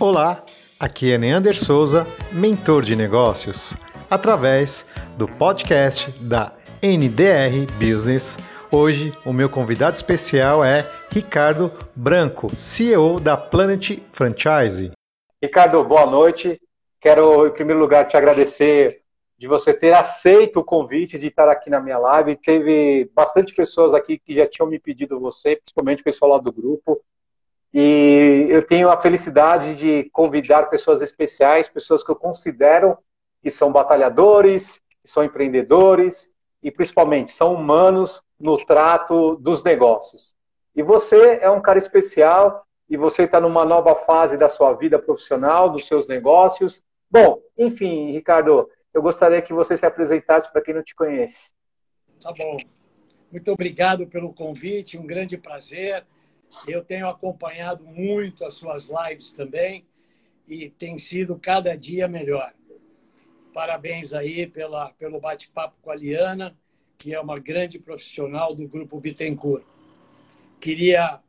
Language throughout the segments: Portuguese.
Olá, aqui é Neander Souza, mentor de negócios, através do podcast da NDR Business. Hoje, o meu convidado especial é Ricardo Branco, CEO da Planet Franchise. Ricardo, boa noite. Quero, em primeiro lugar, te agradecer de você ter aceito o convite de estar aqui na minha live. Teve bastante pessoas aqui que já tinham me pedido você, principalmente o pessoal lá do grupo. E eu tenho a felicidade de convidar pessoas especiais, pessoas que eu considero que são batalhadores, que são empreendedores e principalmente são humanos no trato dos negócios. E você é um cara especial e você está numa nova fase da sua vida profissional, dos seus negócios. Bom, enfim, Ricardo, eu gostaria que você se apresentasse para quem não te conhece. Tá bom. Muito obrigado pelo convite, um grande prazer. Eu tenho acompanhado muito as suas lives também e tem sido cada dia melhor. Parabéns aí pela, pelo bate-papo com a Liana, que é uma grande profissional do Grupo Bittencourt. Queria,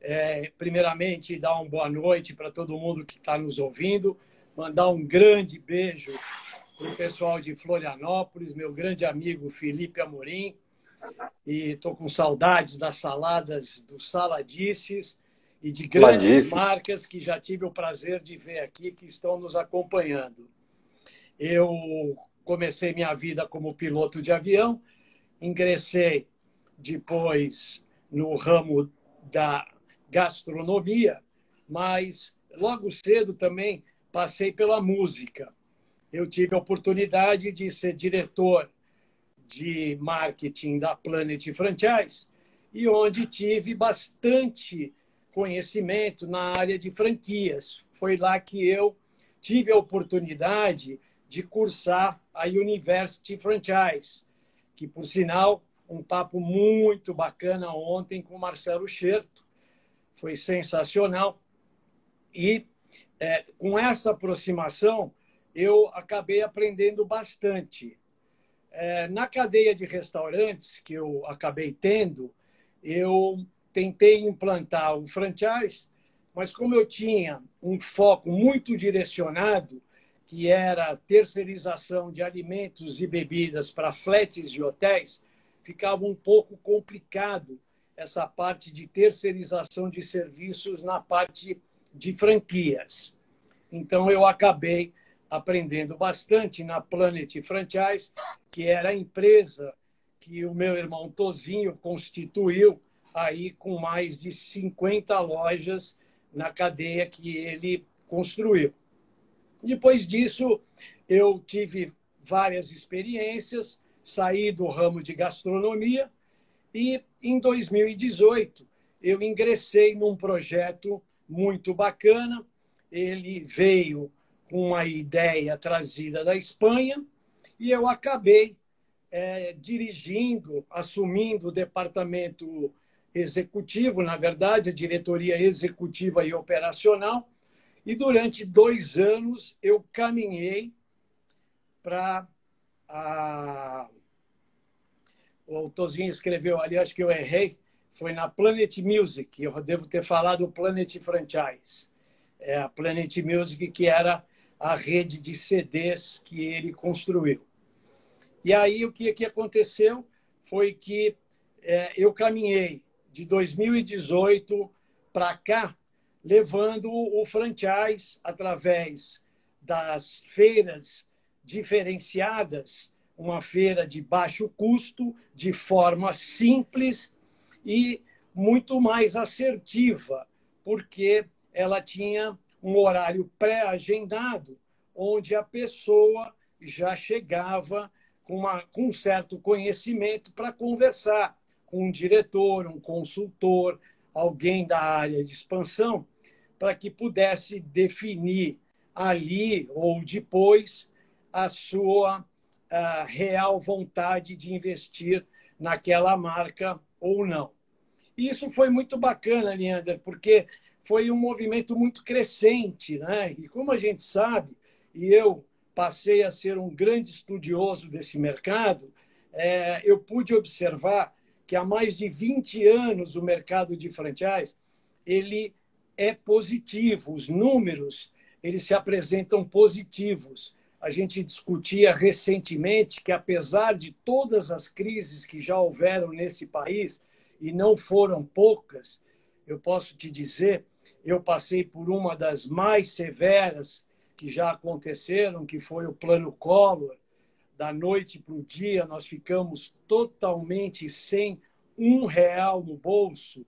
é, primeiramente, dar uma boa noite para todo mundo que está nos ouvindo, mandar um grande beijo para o pessoal de Florianópolis, meu grande amigo Felipe Amorim, e estou com saudades das saladas do Saladices e de grandes Saladices. marcas que já tive o prazer de ver aqui que estão nos acompanhando. Eu comecei minha vida como piloto de avião, ingressei depois no ramo da gastronomia, mas logo cedo também passei pela música. Eu tive a oportunidade de ser diretor de marketing da Planet Franchise e onde tive bastante conhecimento na área de franquias. Foi lá que eu tive a oportunidade de cursar a University Franchise, que, por sinal, um papo muito bacana ontem com Marcelo Scherto. Foi sensacional. E é, com essa aproximação, eu acabei aprendendo bastante. É, na cadeia de restaurantes que eu acabei tendo, eu tentei implantar o franchise, mas como eu tinha um foco muito direcionado, que era terceirização de alimentos e bebidas para flets de hotéis, ficava um pouco complicado essa parte de terceirização de serviços na parte de franquias. Então, eu acabei aprendendo bastante na Planet Franchise, que era a empresa que o meu irmão Tozinho constituiu aí com mais de 50 lojas na cadeia que ele construiu. Depois disso, eu tive várias experiências, saí do ramo de gastronomia e em 2018 eu ingressei num projeto muito bacana. Ele veio com uma ideia trazida da Espanha e eu acabei é, dirigindo, assumindo o departamento executivo, na verdade, a diretoria executiva e operacional, e durante dois anos eu caminhei para a. O Tozinho escreveu ali, acho que eu errei, foi na Planet Music, eu devo ter falado Planet Franchise. É a Planet Music, que era a rede de CDs que ele construiu. E aí o que, que aconteceu foi que é, eu caminhei de 2018 para cá, levando o franchise através das feiras diferenciadas, uma feira de baixo custo, de forma simples e muito mais assertiva, porque ela tinha um horário pré-agendado, onde a pessoa já chegava com, uma, com um certo conhecimento para conversar com um diretor, um consultor, alguém da área de expansão, para que pudesse definir ali ou depois a sua a real vontade de investir naquela marca ou não. Isso foi muito bacana, Leandro, porque foi um movimento muito crescente, né? E como a gente sabe, e eu passei a ser um grande estudioso desse mercado, é, eu pude observar que há mais de 20 anos o mercado de franchise ele é positivo, os números eles se apresentam positivos. A gente discutia recentemente que, apesar de todas as crises que já houveram nesse país, e não foram poucas, eu posso te dizer, eu passei por uma das mais severas que já aconteceram, que foi o Plano Collor. Da noite para o dia, nós ficamos totalmente sem um real no bolso.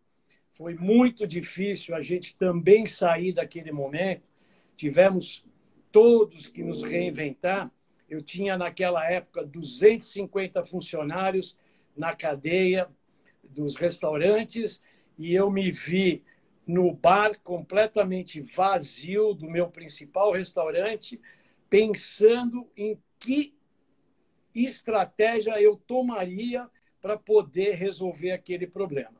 Foi muito difícil a gente também sair daquele momento. Tivemos todos que nos reinventar. Eu tinha, naquela época, 250 funcionários na cadeia dos restaurantes e eu me vi no bar completamente vazio do meu principal restaurante, pensando em que estratégia eu tomaria para poder resolver aquele problema.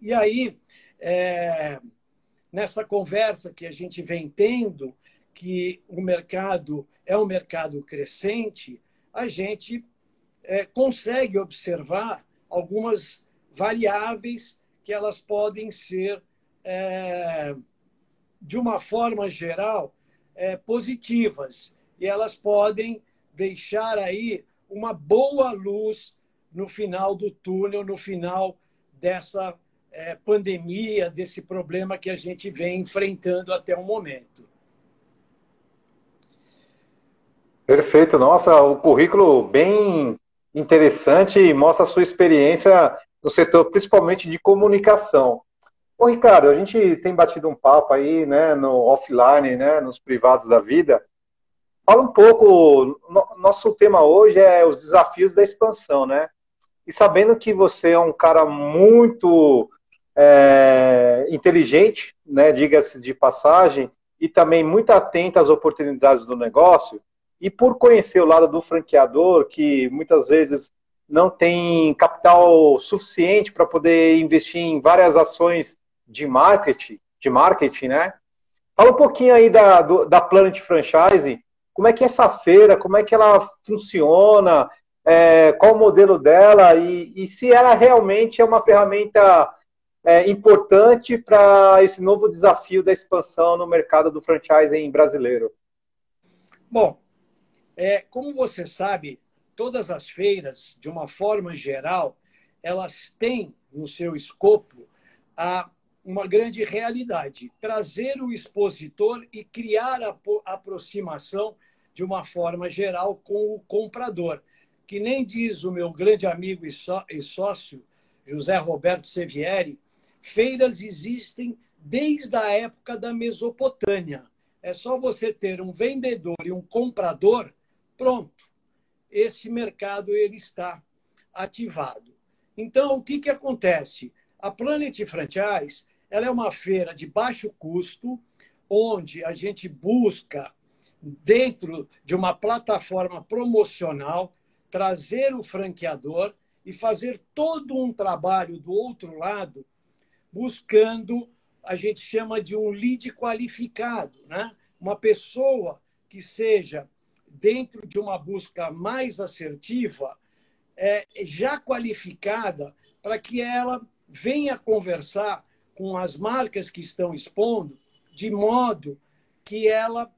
E aí, é, nessa conversa que a gente vem tendo, que o mercado é um mercado crescente, a gente é, consegue observar algumas variáveis que elas podem ser, é, de uma forma geral, é, positivas. E elas podem deixar aí uma boa luz no final do túnel, no final dessa é, pandemia, desse problema que a gente vem enfrentando até o momento. Perfeito, nossa, o currículo bem interessante e mostra a sua experiência no setor, principalmente de comunicação. Ô, Ricardo, a gente tem batido um papo aí, né, no offline, né, nos privados da vida. Fala um pouco, nosso tema hoje é os desafios da expansão, né? E sabendo que você é um cara muito é, inteligente, né, diga-se de passagem, e também muito atento às oportunidades do negócio, e por conhecer o lado do franqueador, que muitas vezes não tem capital suficiente para poder investir em várias ações de marketing, de marketing, né? Fala um pouquinho aí da, do, da Planet Franchise, como é que é essa feira, como é que ela funciona, é, qual o modelo dela e, e se ela realmente é uma ferramenta é, importante para esse novo desafio da expansão no mercado do franchising brasileiro? Bom, é, como você sabe, todas as feiras, de uma forma geral, elas têm no seu escopo a uma grande realidade, trazer o expositor e criar a aproximação de uma forma geral com o comprador, que nem diz o meu grande amigo e sócio José Roberto Sevieri, Feiras existem desde a época da Mesopotâmia. É só você ter um vendedor e um comprador, pronto. Esse mercado ele está ativado. Então, o que, que acontece? A Planet Franchise ela é uma feira de baixo custo, onde a gente busca, dentro de uma plataforma promocional, trazer o franqueador e fazer todo um trabalho do outro lado buscando, a gente chama de um lead qualificado, né? uma pessoa que seja, dentro de uma busca mais assertiva, é, já qualificada para que ela venha conversar com as marcas que estão expondo, de modo que ela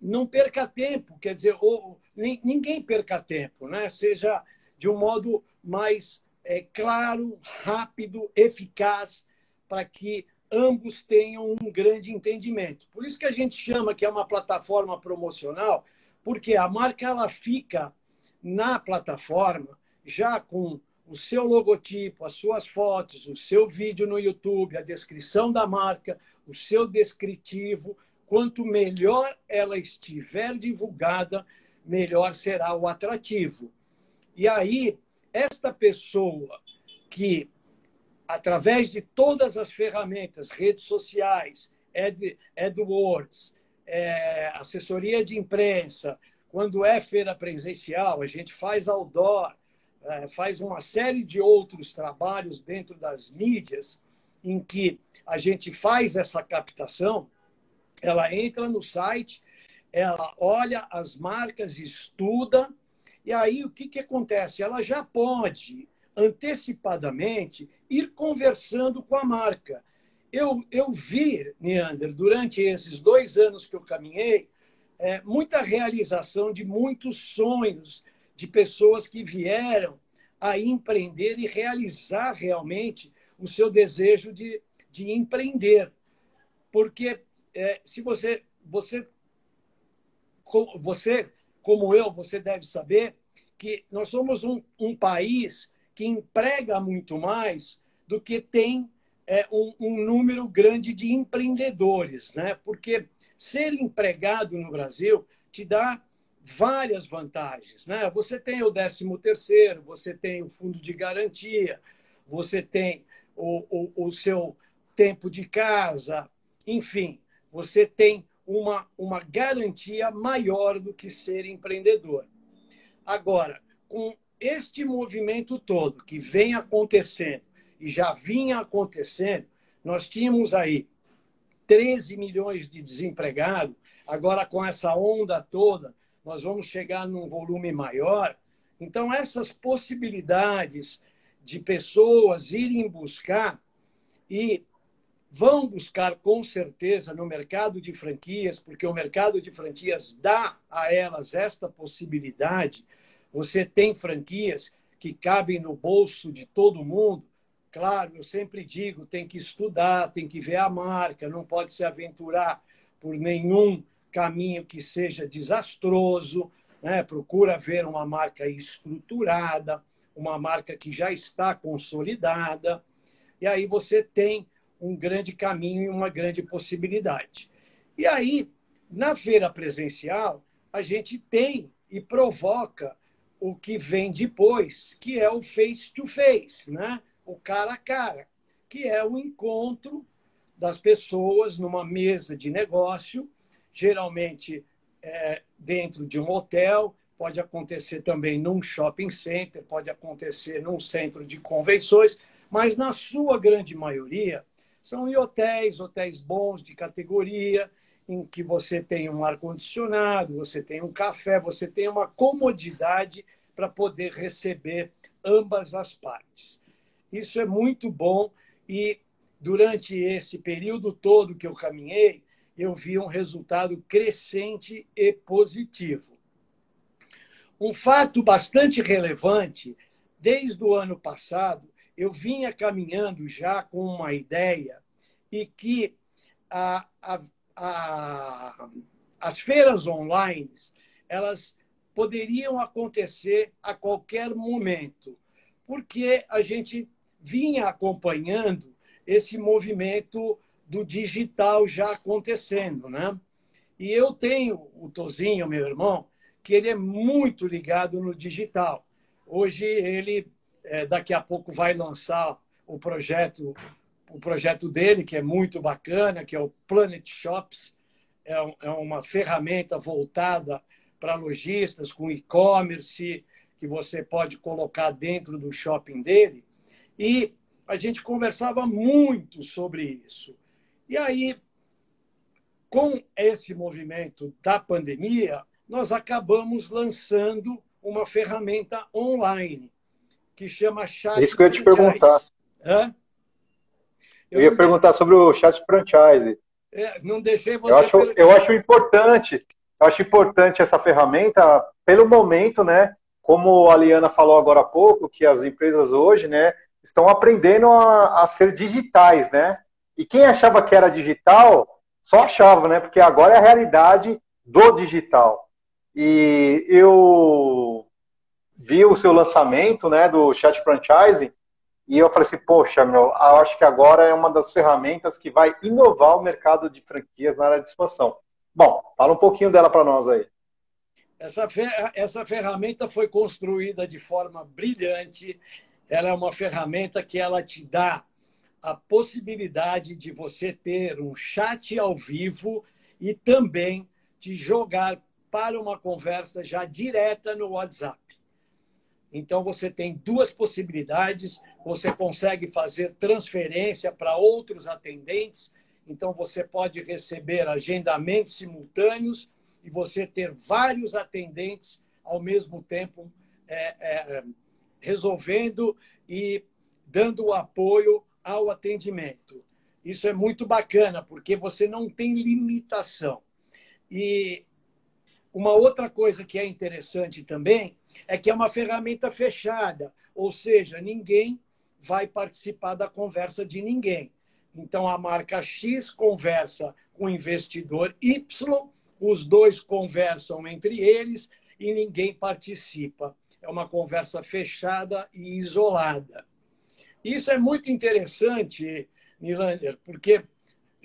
não perca tempo, quer dizer, ou, ninguém perca tempo, né? seja de um modo mais é, claro, rápido, eficaz, para que ambos tenham um grande entendimento. Por isso que a gente chama que é uma plataforma promocional, porque a marca ela fica na plataforma já com o seu logotipo, as suas fotos, o seu vídeo no YouTube, a descrição da marca, o seu descritivo. Quanto melhor ela estiver divulgada, melhor será o atrativo. E aí esta pessoa que, através de todas as ferramentas, redes sociais, Ad, AdWords, é, assessoria de imprensa, quando é feira presencial, a gente faz outdoor, é, faz uma série de outros trabalhos dentro das mídias em que a gente faz essa captação, ela entra no site, ela olha as marcas, estuda, e aí o que, que acontece? Ela já pode antecipadamente ir conversando com a marca. eu, eu vi, Neander, durante esses dois anos que eu caminhei, é, muita realização de muitos sonhos de pessoas que vieram a empreender e realizar realmente o seu desejo de, de empreender. Porque é, se você, você, você, como eu, você deve saber que nós somos um, um país que emprega muito mais do que tem é, um, um, número grande de empreendedores, né? Porque ser empregado no Brasil te dá várias vantagens, né? Você tem o 13 terceiro, você tem o fundo de garantia, você tem o, o, o seu tempo de casa, enfim, você tem uma, uma garantia maior do que ser empreendedor. Agora, com este movimento todo que vem acontecendo e já vinha acontecendo, nós tínhamos aí 13 milhões de desempregados, agora com essa onda toda, nós vamos chegar num volume maior. Então, essas possibilidades de pessoas irem buscar e vão buscar com certeza no mercado de franquias, porque o mercado de franquias dá a elas esta possibilidade. Você tem franquias que cabem no bolso de todo mundo, Claro, eu sempre digo, tem que estudar, tem que ver a marca, não pode se aventurar por nenhum caminho que seja desastroso. Né? Procura ver uma marca estruturada, uma marca que já está consolidada. E aí você tem um grande caminho e uma grande possibilidade. E aí, na feira presencial, a gente tem e provoca o que vem depois, que é o face-to-face, -face, né? o cara a cara, que é o encontro das pessoas numa mesa de negócio, geralmente é, dentro de um hotel, pode acontecer também num shopping center, pode acontecer num centro de convenções, mas na sua grande maioria são em hotéis, hotéis bons de categoria, em que você tem um ar-condicionado, você tem um café, você tem uma comodidade para poder receber ambas as partes. Isso é muito bom e durante esse período todo que eu caminhei, eu vi um resultado crescente e positivo. Um fato bastante relevante, desde o ano passado, eu vinha caminhando já com uma ideia e que a, a, a, as feiras online elas poderiam acontecer a qualquer momento, porque a gente vinha acompanhando esse movimento do digital já acontecendo, né? E eu tenho o Tozinho, meu irmão, que ele é muito ligado no digital. Hoje ele é, daqui a pouco vai lançar o projeto o projeto dele que é muito bacana, que é o Planet Shops, é, é uma ferramenta voltada para lojistas com e-commerce que você pode colocar dentro do shopping dele e a gente conversava muito sobre isso. E aí, com esse movimento da pandemia, nós acabamos lançando uma ferramenta online que chama Chat Isso que eu ia te perguntar. Hã? Eu, eu ia perguntar sobre o Chat Franchise. É, não deixei você. Eu acho, eu acho importante, eu acho importante essa ferramenta pelo momento, né? Como a Liana falou agora há pouco, que as empresas hoje, né, estão aprendendo a, a, ser digitais, né? E quem achava que era digital, só achava, né? Porque agora é a realidade do digital. E eu vi o seu lançamento, né, do Chat Franchising, e eu falei assim, poxa, meu, eu acho que agora é uma das ferramentas que vai inovar o mercado de franquias na área de expansão. Bom, fala um pouquinho dela para nós aí. Essa, essa ferramenta foi construída de forma brilhante ela é uma ferramenta que ela te dá a possibilidade de você ter um chat ao vivo e também de jogar para uma conversa já direta no WhatsApp. Então você tem duas possibilidades, você consegue fazer transferência para outros atendentes, então você pode receber agendamentos simultâneos e você ter vários atendentes ao mesmo tempo é, é, resolvendo e dando o apoio ao atendimento. Isso é muito bacana, porque você não tem limitação. E uma outra coisa que é interessante também é que é uma ferramenta fechada, ou seja, ninguém vai participar da conversa de ninguém. Então, a marca X conversa com o investidor Y, os dois conversam entre eles e ninguém participa. É uma conversa fechada e isolada. Isso é muito interessante, Nilander, porque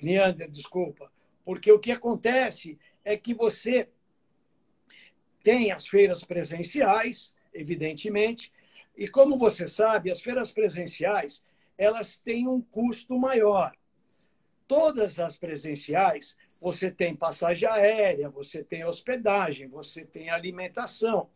Leander, desculpa, porque o que acontece é que você tem as feiras presenciais, evidentemente, e como você sabe, as feiras presenciais, elas têm um custo maior. Todas as presenciais, você tem passagem aérea, você tem hospedagem, você tem alimentação,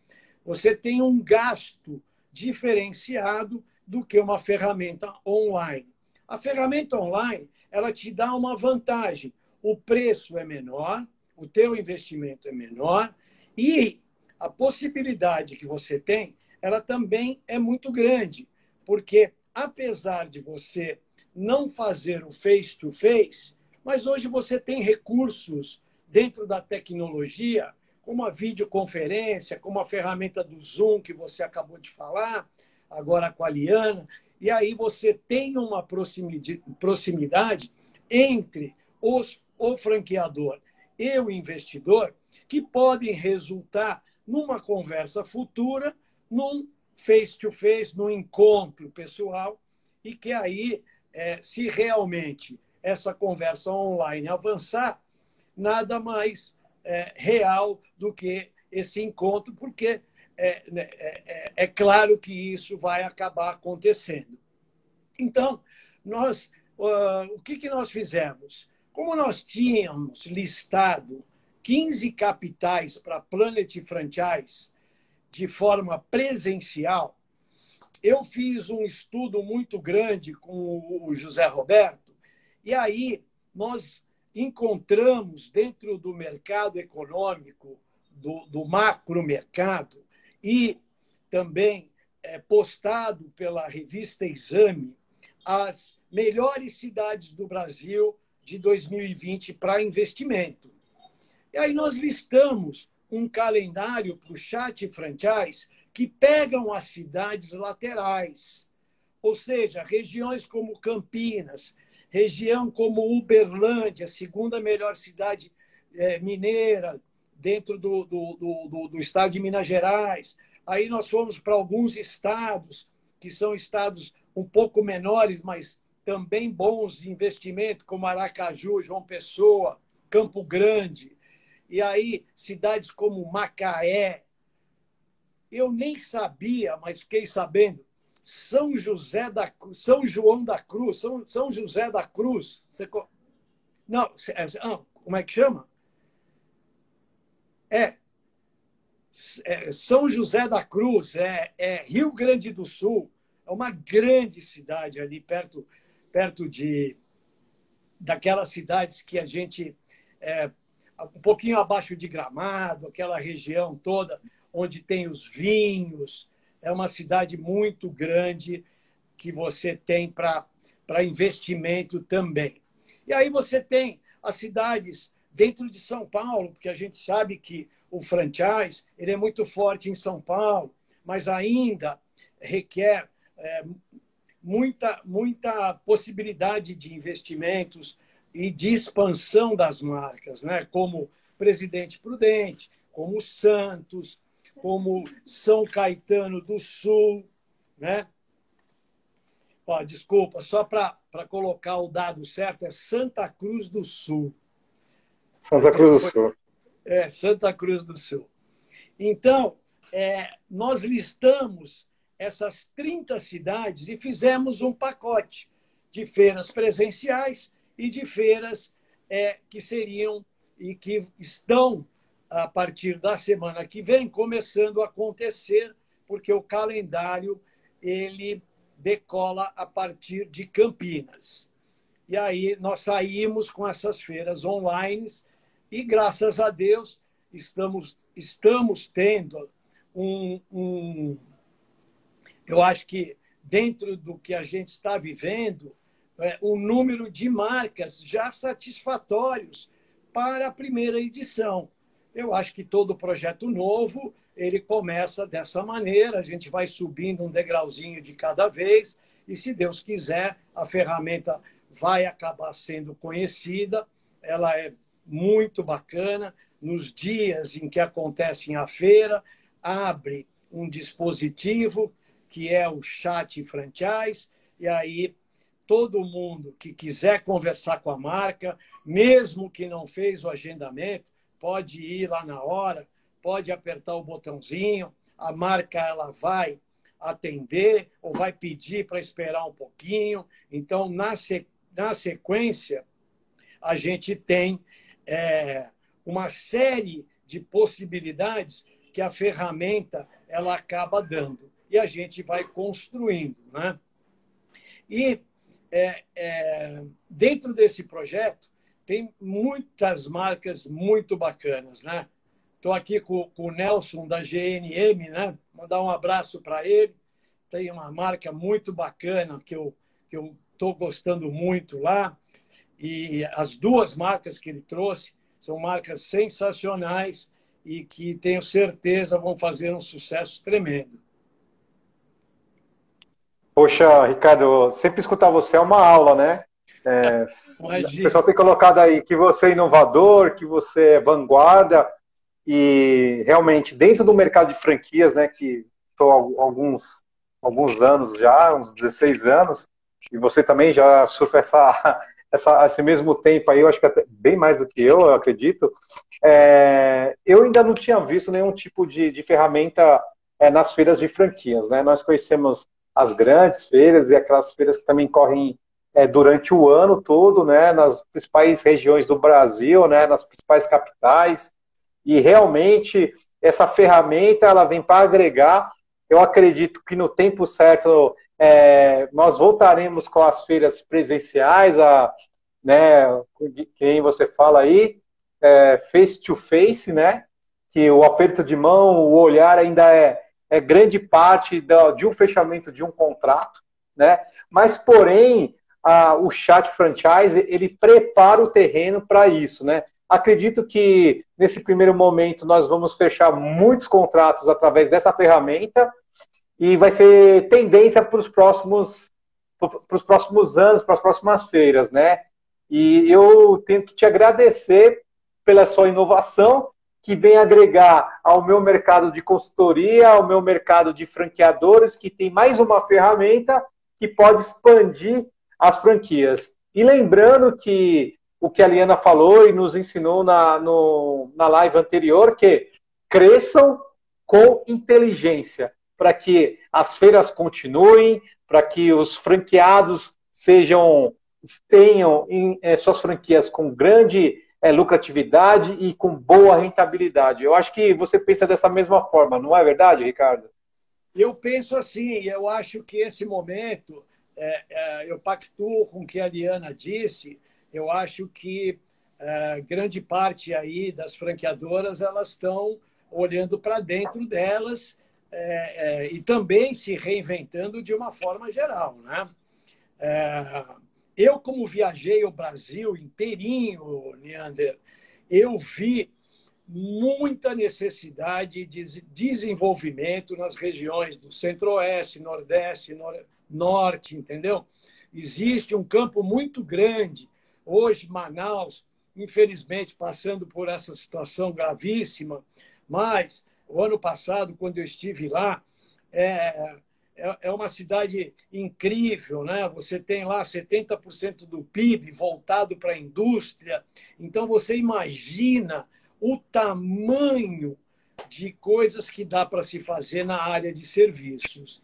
você tem um gasto diferenciado do que uma ferramenta online. A ferramenta online, ela te dá uma vantagem. O preço é menor, o teu investimento é menor e a possibilidade que você tem, ela também é muito grande, porque apesar de você não fazer o face to face, mas hoje você tem recursos dentro da tecnologia, como a videoconferência, como a ferramenta do Zoom que você acabou de falar, agora com a Liana, e aí você tem uma proximidade entre os, o franqueador e o investidor que podem resultar numa conversa futura, num face-to-face, -face, num encontro pessoal, e que aí, é, se realmente essa conversa online avançar, nada mais é, real do que esse encontro, porque é, né, é, é, é, claro que isso vai acabar acontecendo. Então, nós, uh, o que, que nós fizemos? Como nós tínhamos listado 15 capitais para Planet Franchise de forma presencial, eu fiz um estudo muito grande com o José Roberto, e aí nós encontramos dentro do mercado econômico, do, do macro mercado, e também é, postado pela revista Exame, as melhores cidades do Brasil de 2020 para investimento. E aí nós listamos um calendário para o chat franchise que pegam as cidades laterais, ou seja, regiões como Campinas, região como Uberlândia, segunda melhor cidade é, mineira dentro do, do, do, do, estado de Minas Gerais. Aí nós fomos para alguns estados, que são estados um pouco menores, mas também bons de investimento, como Aracaju, João Pessoa, Campo Grande. E aí, cidades como Macaé, eu nem sabia, mas fiquei sabendo. São José da São João da Cruz, São, São José da Cruz. Você... Não, é, ah, como é que chama? É, é São José da Cruz, é, é Rio Grande do Sul. É uma grande cidade ali perto, perto de daquelas cidades que a gente é, um pouquinho abaixo de Gramado, aquela região toda onde tem os vinhos. É uma cidade muito grande que você tem para investimento também. E aí você tem as cidades dentro de São Paulo, porque a gente sabe que o franchise ele é muito forte em São Paulo, mas ainda requer é, muita, muita possibilidade de investimentos e de expansão das marcas, né? como Presidente Prudente, como Santos, como São Caetano do Sul. Né? Ó, desculpa, só para colocar o dado certo, é Santa Cruz do Sul. Santa Cruz do Sul. É, Santa Cruz do Sul. Então, é, nós listamos essas 30 cidades e fizemos um pacote de feiras presenciais e de feiras é, que seriam e que estão, a partir da semana que vem, começando a acontecer, porque o calendário ele decola a partir de Campinas. E aí nós saímos com essas feiras online e, graças a Deus, estamos, estamos tendo um, um eu acho que dentro do que a gente está vivendo, é, um número de marcas já satisfatórios para a primeira edição. Eu acho que todo projeto novo ele começa dessa maneira, a gente vai subindo um degrauzinho de cada vez, e se Deus quiser, a ferramenta vai acabar sendo conhecida, ela é muito bacana. Nos dias em que acontece a feira, abre um dispositivo que é o chat franchise, e aí todo mundo que quiser conversar com a marca, mesmo que não fez o agendamento, pode ir lá na hora, pode apertar o botãozinho, a marca ela vai atender ou vai pedir para esperar um pouquinho. Então, na, na sequência, a gente tem é, uma série de possibilidades que a ferramenta ela acaba dando e a gente vai construindo, né? E é, é, dentro desse projeto tem muitas marcas muito bacanas, né? Estou aqui com, com, o Nelson da GNM, né? Mandar um abraço para ele. Tem uma marca muito bacana que eu que eu estou gostando muito lá. E as duas marcas que ele trouxe são marcas sensacionais e que tenho certeza vão fazer um sucesso tremendo. Poxa, Ricardo, sempre escutar você é uma aula, né? É, o pessoal tem colocado aí que você é inovador, que você é vanguarda, e realmente, dentro do mercado de franquias, né, que estou alguns, alguns anos já, uns 16 anos, e você também já surfa essa, essa, esse mesmo tempo aí, eu acho que até bem mais do que eu, eu acredito, é, eu ainda não tinha visto nenhum tipo de, de ferramenta é, nas feiras de franquias, né? Nós conhecemos as grandes feiras e aquelas feiras que também correm é, durante o ano todo, né? Nas principais regiões do Brasil, né? Nas principais capitais e realmente essa ferramenta ela vem para agregar. Eu acredito que no tempo certo é, nós voltaremos com as feiras presenciais, a, né, quem você fala aí, é, face to face, né? Que o aperto de mão, o olhar ainda é, é grande parte do, de um fechamento de um contrato, né? Mas, porém, a, o chat franchise ele prepara o terreno para isso, né? Acredito que nesse primeiro momento nós vamos fechar muitos contratos através dessa ferramenta e vai ser tendência para os próximos para os próximos anos, para as próximas feiras, né? E eu tenho que te agradecer pela sua inovação, que vem agregar ao meu mercado de consultoria, ao meu mercado de franqueadores, que tem mais uma ferramenta que pode expandir as franquias. E lembrando que o que a Liana falou e nos ensinou na, no, na live anterior, que cresçam com inteligência para que as feiras continuem, para que os franqueados sejam tenham em, é, suas franquias com grande é, lucratividade e com boa rentabilidade. Eu acho que você pensa dessa mesma forma, não é verdade, Ricardo? Eu penso assim, eu acho que esse momento, é, eu pactuo com o que a Liana disse, eu acho que grande parte aí das franqueadoras elas estão olhando para dentro delas é, é, e também se reinventando de uma forma geral. Né? É, eu, como viajei o Brasil inteirinho, Neander, eu vi muita necessidade de desenvolvimento nas regiões do Centro-Oeste, Nordeste, Norte, entendeu? Existe um campo muito grande. Hoje, Manaus, infelizmente, passando por essa situação gravíssima, mas o ano passado, quando eu estive lá, é, é, é uma cidade incrível, né? Você tem lá 70% do PIB voltado para a indústria. Então, você imagina o tamanho de coisas que dá para se fazer na área de serviços.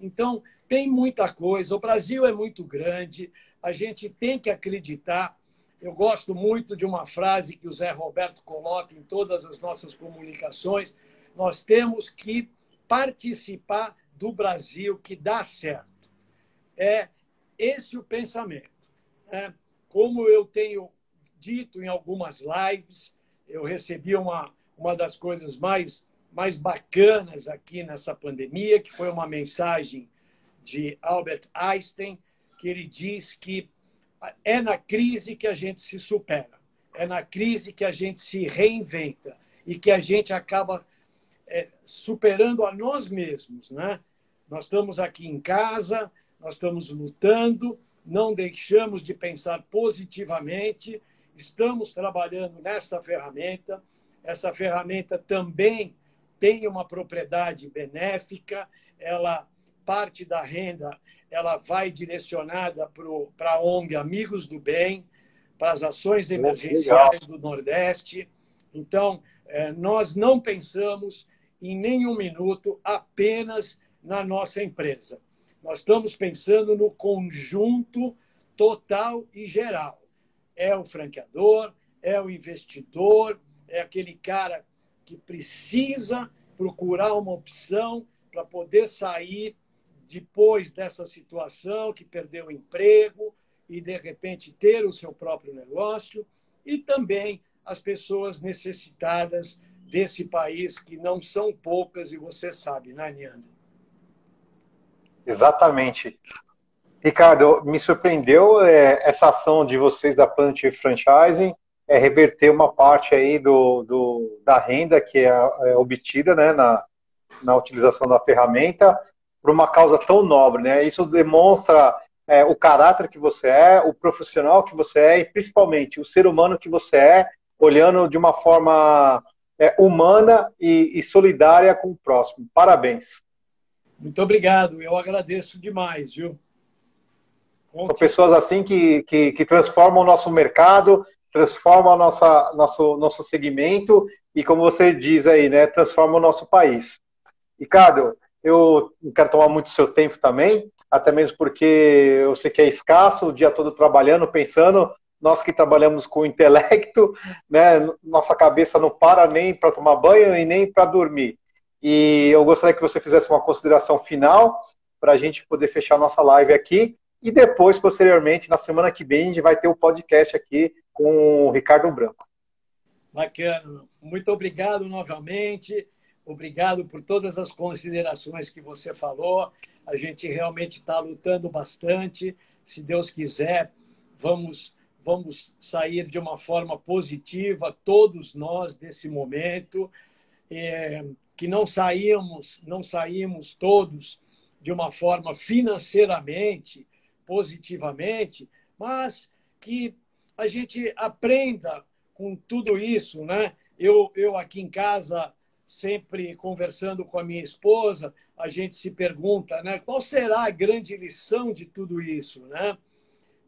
Então, tem muita coisa. O Brasil é muito grande, a gente tem que acreditar. Eu gosto muito de uma frase que o Zé Roberto coloca em todas as nossas comunicações nós temos que participar do Brasil que dá certo. É esse o pensamento. É, como eu tenho dito em algumas lives, eu recebi uma, uma das coisas mais, mais bacanas aqui nessa pandemia, que foi uma mensagem de Albert Einstein, que ele diz que é na crise que a gente se supera, é na crise que a gente se reinventa e que a gente acaba é, superando a nós mesmos, né? Nós estamos aqui em casa, nós estamos lutando, não deixamos de pensar positivamente, estamos trabalhando nessa ferramenta. Essa ferramenta também tem uma propriedade benéfica, ela parte da renda ela vai direcionada para a ONG Amigos do Bem, para as ações emergenciais do Nordeste. Então, é, nós não pensamos em nenhum minuto apenas na nossa empresa. Nós estamos pensando no conjunto total e geral. É o franqueador, é o investidor, é aquele cara que precisa procurar uma opção para poder sair depois dessa situação, que perdeu o emprego e, de repente, ter o seu próprio negócio, e também as pessoas necessitadas desse país, que não são poucas, e você sabe, né, Niandro? Exatamente. Ricardo, me surpreendeu é, essa ação de vocês da Plant Franchising, é reverter uma parte aí do, do da renda que é, é obtida né, na, na utilização da ferramenta por uma causa tão nobre, né? Isso demonstra é, o caráter que você é, o profissional que você é e principalmente o ser humano que você é, olhando de uma forma é, humana e, e, solidária com o próximo. Parabéns. Muito obrigado, eu agradeço demais, viu? São pessoas assim que, que, que transformam o nosso mercado, transformam o nossa, nosso, nosso segmento e, como você diz aí, né, transformam o nosso país. Ricardo, eu não quero tomar muito seu tempo também, até mesmo porque eu sei que é escasso, o dia todo trabalhando, pensando. Nós que trabalhamos com intelecto, né, nossa cabeça não para nem para tomar banho e nem para dormir. E eu gostaria que você fizesse uma consideração final para a gente poder fechar nossa live aqui. E depois, posteriormente, na semana que vem, a gente vai ter o um podcast aqui com o Ricardo Branco. Bacana. Muito obrigado novamente. Obrigado por todas as considerações que você falou. A gente realmente está lutando bastante. Se Deus quiser, vamos vamos sair de uma forma positiva todos nós desse momento. É, que não saímos, não saímos todos de uma forma financeiramente positivamente, mas que a gente aprenda com tudo isso, né? Eu, eu aqui em casa sempre conversando com a minha esposa, a gente se pergunta, né, qual será a grande lição de tudo isso, né?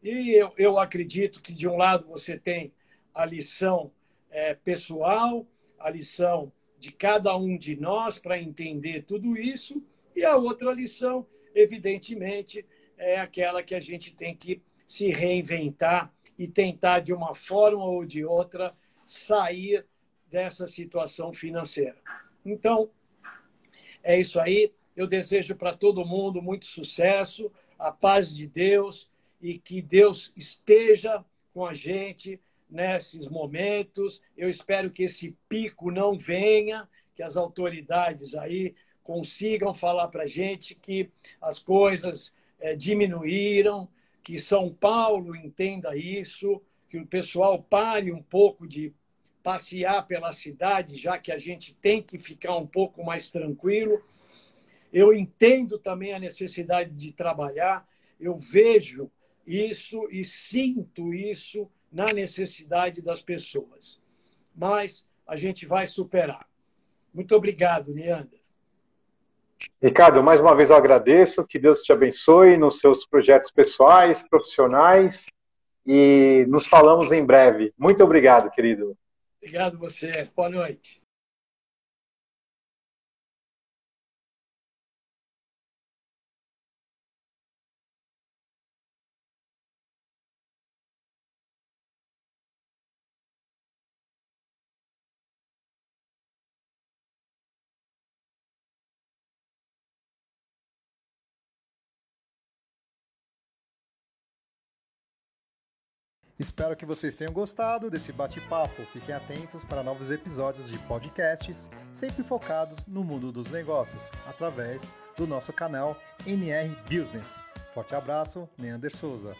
E eu, eu acredito que de um lado você tem a lição é, pessoal, a lição de cada um de nós para entender tudo isso, e a outra lição, evidentemente, é aquela que a gente tem que se reinventar e tentar, de uma forma ou de outra, sair dessa situação financeira. Então, é isso aí. Eu desejo para todo mundo muito sucesso, a paz de Deus e que Deus esteja com a gente nesses momentos. Eu espero que esse pico não venha, que as autoridades aí consigam falar para a gente que as coisas é, diminuíram, que São Paulo entenda isso, que o pessoal pare um pouco de passear pela cidade, já que a gente tem que ficar um pouco mais tranquilo. Eu entendo também a necessidade de trabalhar, eu vejo isso e sinto isso na necessidade das pessoas. Mas a gente vai superar. Muito obrigado, Leandro. Ricardo, mais uma vez eu agradeço, que Deus te abençoe nos seus projetos pessoais, profissionais e nos falamos em breve. Muito obrigado, querido. Obrigado você. Boa noite. Espero que vocês tenham gostado desse bate-papo. Fiquem atentos para novos episódios de podcasts, sempre focados no mundo dos negócios, através do nosso canal NR Business. Forte abraço, Neander Souza.